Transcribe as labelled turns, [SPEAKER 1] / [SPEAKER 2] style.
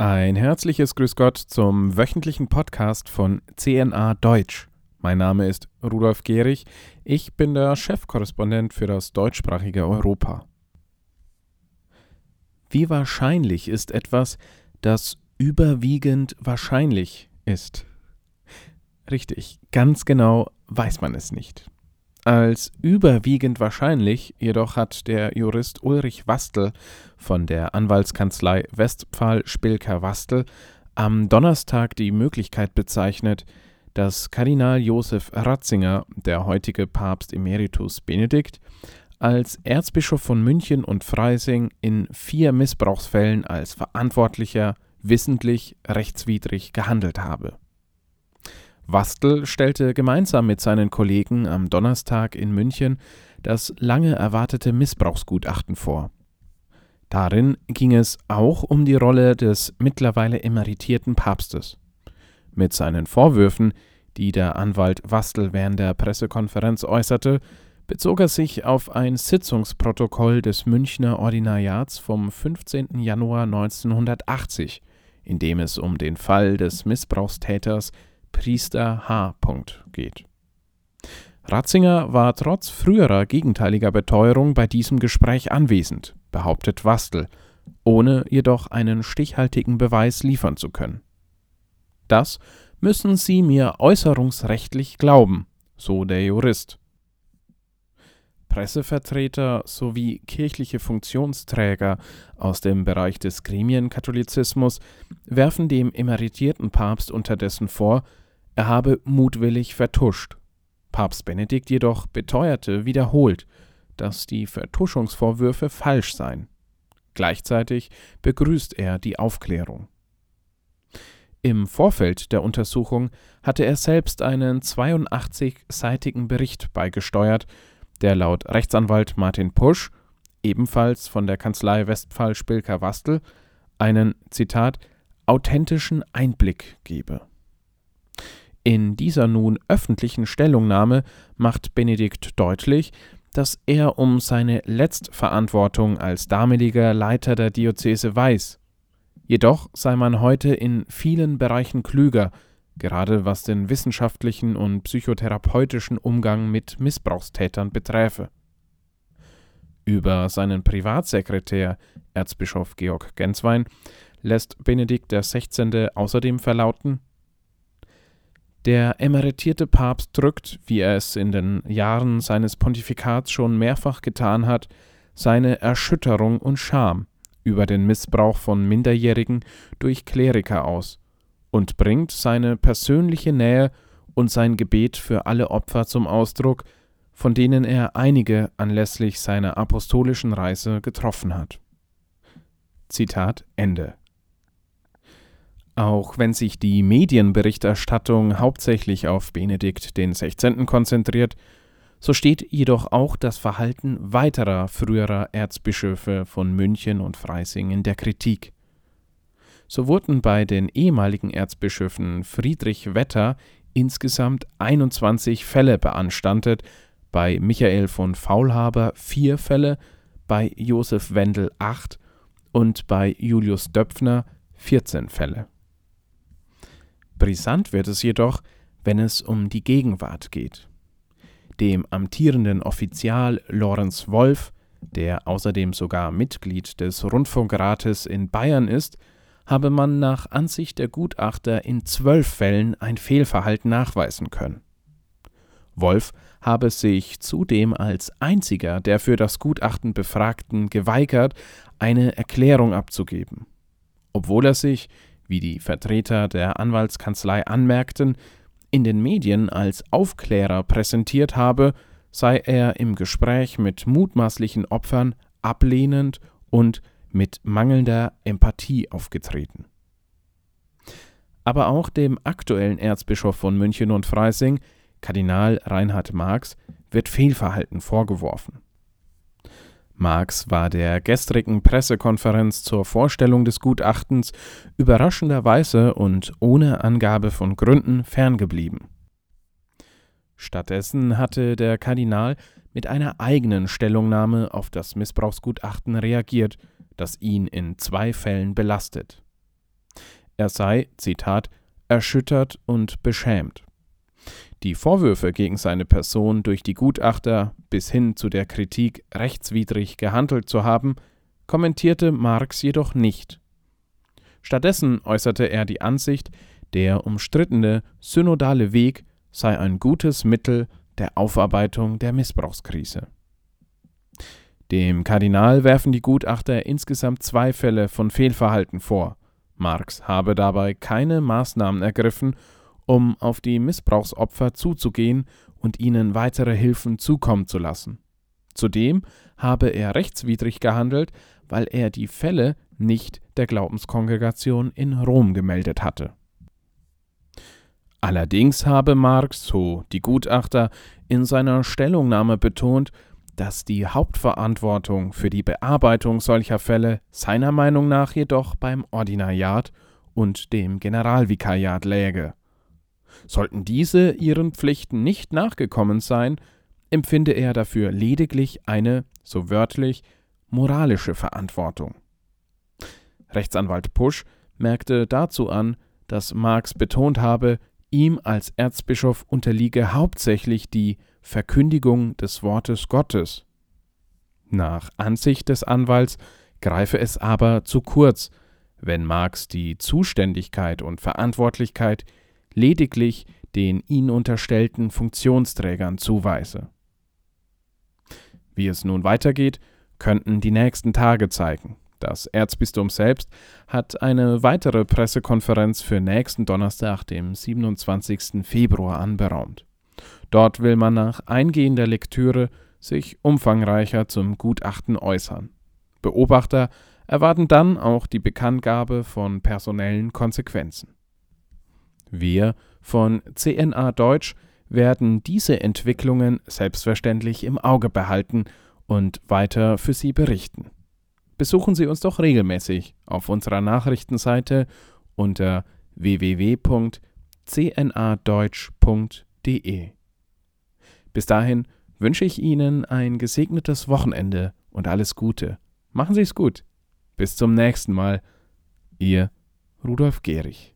[SPEAKER 1] Ein herzliches Grüß Gott zum wöchentlichen Podcast von CNA Deutsch. Mein Name ist Rudolf Gehrig. Ich bin der Chefkorrespondent für das deutschsprachige Europa. Wie wahrscheinlich ist etwas, das überwiegend wahrscheinlich ist? Richtig, ganz genau weiß man es nicht. Als überwiegend wahrscheinlich jedoch hat der Jurist Ulrich Wastel von der Anwaltskanzlei Westphal Spilker Wastel am Donnerstag die Möglichkeit bezeichnet, dass Kardinal Josef Ratzinger, der heutige Papst Emeritus Benedikt, als Erzbischof von München und Freising in vier Missbrauchsfällen als Verantwortlicher wissentlich rechtswidrig gehandelt habe. Wastel stellte gemeinsam mit seinen Kollegen am Donnerstag in München das lange erwartete Missbrauchsgutachten vor. Darin ging es auch um die Rolle des mittlerweile emeritierten Papstes. Mit seinen Vorwürfen, die der Anwalt Wastel während der Pressekonferenz äußerte, bezog er sich auf ein Sitzungsprotokoll des Münchner Ordinariats vom 15. Januar 1980, in dem es um den Fall des Missbrauchstäters Priester H. geht. Ratzinger war trotz früherer gegenteiliger Beteuerung bei diesem Gespräch anwesend, behauptet Wastel, ohne jedoch einen stichhaltigen Beweis liefern zu können. Das müssen Sie mir äußerungsrechtlich glauben, so der Jurist. Pressevertreter sowie kirchliche Funktionsträger aus dem Bereich des Gremienkatholizismus werfen dem emeritierten Papst unterdessen vor, er habe mutwillig vertuscht. Papst Benedikt jedoch beteuerte wiederholt, dass die Vertuschungsvorwürfe falsch seien. Gleichzeitig begrüßt er die Aufklärung. Im Vorfeld der Untersuchung hatte er selbst einen 82-seitigen Bericht beigesteuert, der laut Rechtsanwalt Martin Pusch, ebenfalls von der Kanzlei Westphal Spilker Wastel, einen Zitat authentischen Einblick gebe. In dieser nun öffentlichen Stellungnahme macht Benedikt deutlich, dass er um seine Letztverantwortung als damaliger Leiter der Diözese weiß. Jedoch sei man heute in vielen Bereichen klüger, gerade was den wissenschaftlichen und psychotherapeutischen Umgang mit Missbrauchstätern beträfe. Über seinen Privatsekretär, Erzbischof Georg Genswein, lässt Benedikt XVI. außerdem verlauten, der emeritierte Papst drückt, wie er es in den Jahren seines Pontifikats schon mehrfach getan hat, seine Erschütterung und Scham über den Missbrauch von Minderjährigen durch Kleriker aus und bringt seine persönliche Nähe und sein Gebet für alle Opfer zum Ausdruck, von denen er einige anlässlich seiner apostolischen Reise getroffen hat. Zitat Ende. Auch wenn sich die Medienberichterstattung hauptsächlich auf Benedikt XVI. konzentriert, so steht jedoch auch das Verhalten weiterer früherer Erzbischöfe von München und Freising in der Kritik. So wurden bei den ehemaligen Erzbischöfen Friedrich Wetter insgesamt 21 Fälle beanstandet, bei Michael von Faulhaber vier Fälle, bei Josef Wendel acht und bei Julius Döpfner 14 Fälle. Brisant wird es jedoch, wenn es um die Gegenwart geht. Dem amtierenden Offizial Lorenz Wolf, der außerdem sogar Mitglied des Rundfunkrates in Bayern ist, habe man nach Ansicht der Gutachter in zwölf Fällen ein Fehlverhalten nachweisen können. Wolf habe sich zudem als einziger der für das Gutachten Befragten geweigert, eine Erklärung abzugeben, obwohl er sich wie die Vertreter der Anwaltskanzlei anmerkten, in den Medien als Aufklärer präsentiert habe, sei er im Gespräch mit mutmaßlichen Opfern ablehnend und mit mangelnder Empathie aufgetreten. Aber auch dem aktuellen Erzbischof von München und Freising, Kardinal Reinhard Marx, wird Fehlverhalten vorgeworfen. Marx war der gestrigen Pressekonferenz zur Vorstellung des Gutachtens überraschenderweise und ohne Angabe von Gründen ferngeblieben. Stattdessen hatte der Kardinal mit einer eigenen Stellungnahme auf das Missbrauchsgutachten reagiert, das ihn in zwei Fällen belastet. er sei, Zitat, erschüttert und beschämt. Die Vorwürfe gegen seine Person durch die Gutachter bis hin zu der Kritik, rechtswidrig gehandelt zu haben, kommentierte Marx jedoch nicht. Stattdessen äußerte er die Ansicht, der umstrittene synodale Weg sei ein gutes Mittel der Aufarbeitung der Missbrauchskrise. Dem Kardinal werfen die Gutachter insgesamt zwei Fälle von Fehlverhalten vor. Marx habe dabei keine Maßnahmen ergriffen, um auf die Missbrauchsopfer zuzugehen und ihnen weitere Hilfen zukommen zu lassen. Zudem habe er rechtswidrig gehandelt, weil er die Fälle nicht der Glaubenskongregation in Rom gemeldet hatte. Allerdings habe Marx, so die Gutachter, in seiner Stellungnahme betont, dass die Hauptverantwortung für die Bearbeitung solcher Fälle seiner Meinung nach jedoch beim Ordinariat und dem Generalvikariat läge. Sollten diese ihren Pflichten nicht nachgekommen sein, empfinde er dafür lediglich eine, so wörtlich, moralische Verantwortung. Rechtsanwalt Pusch merkte dazu an, dass Marx betont habe, ihm als Erzbischof unterliege hauptsächlich die Verkündigung des Wortes Gottes. Nach Ansicht des Anwalts greife es aber zu kurz, wenn Marx die Zuständigkeit und Verantwortlichkeit lediglich den ihn unterstellten Funktionsträgern zuweise. Wie es nun weitergeht, könnten die nächsten Tage zeigen. Das Erzbistum selbst hat eine weitere Pressekonferenz für nächsten Donnerstag, dem 27. Februar, anberaumt. Dort will man nach eingehender Lektüre sich umfangreicher zum Gutachten äußern. Beobachter erwarten dann auch die Bekanntgabe von personellen Konsequenzen. Wir von CNA Deutsch werden diese Entwicklungen selbstverständlich im Auge behalten und weiter für Sie berichten. Besuchen Sie uns doch regelmäßig auf unserer Nachrichtenseite unter www.cnadeutsch.de. Bis dahin wünsche ich Ihnen ein gesegnetes Wochenende und alles Gute. Machen Sie es gut. Bis zum nächsten Mal. Ihr Rudolf Gehrig.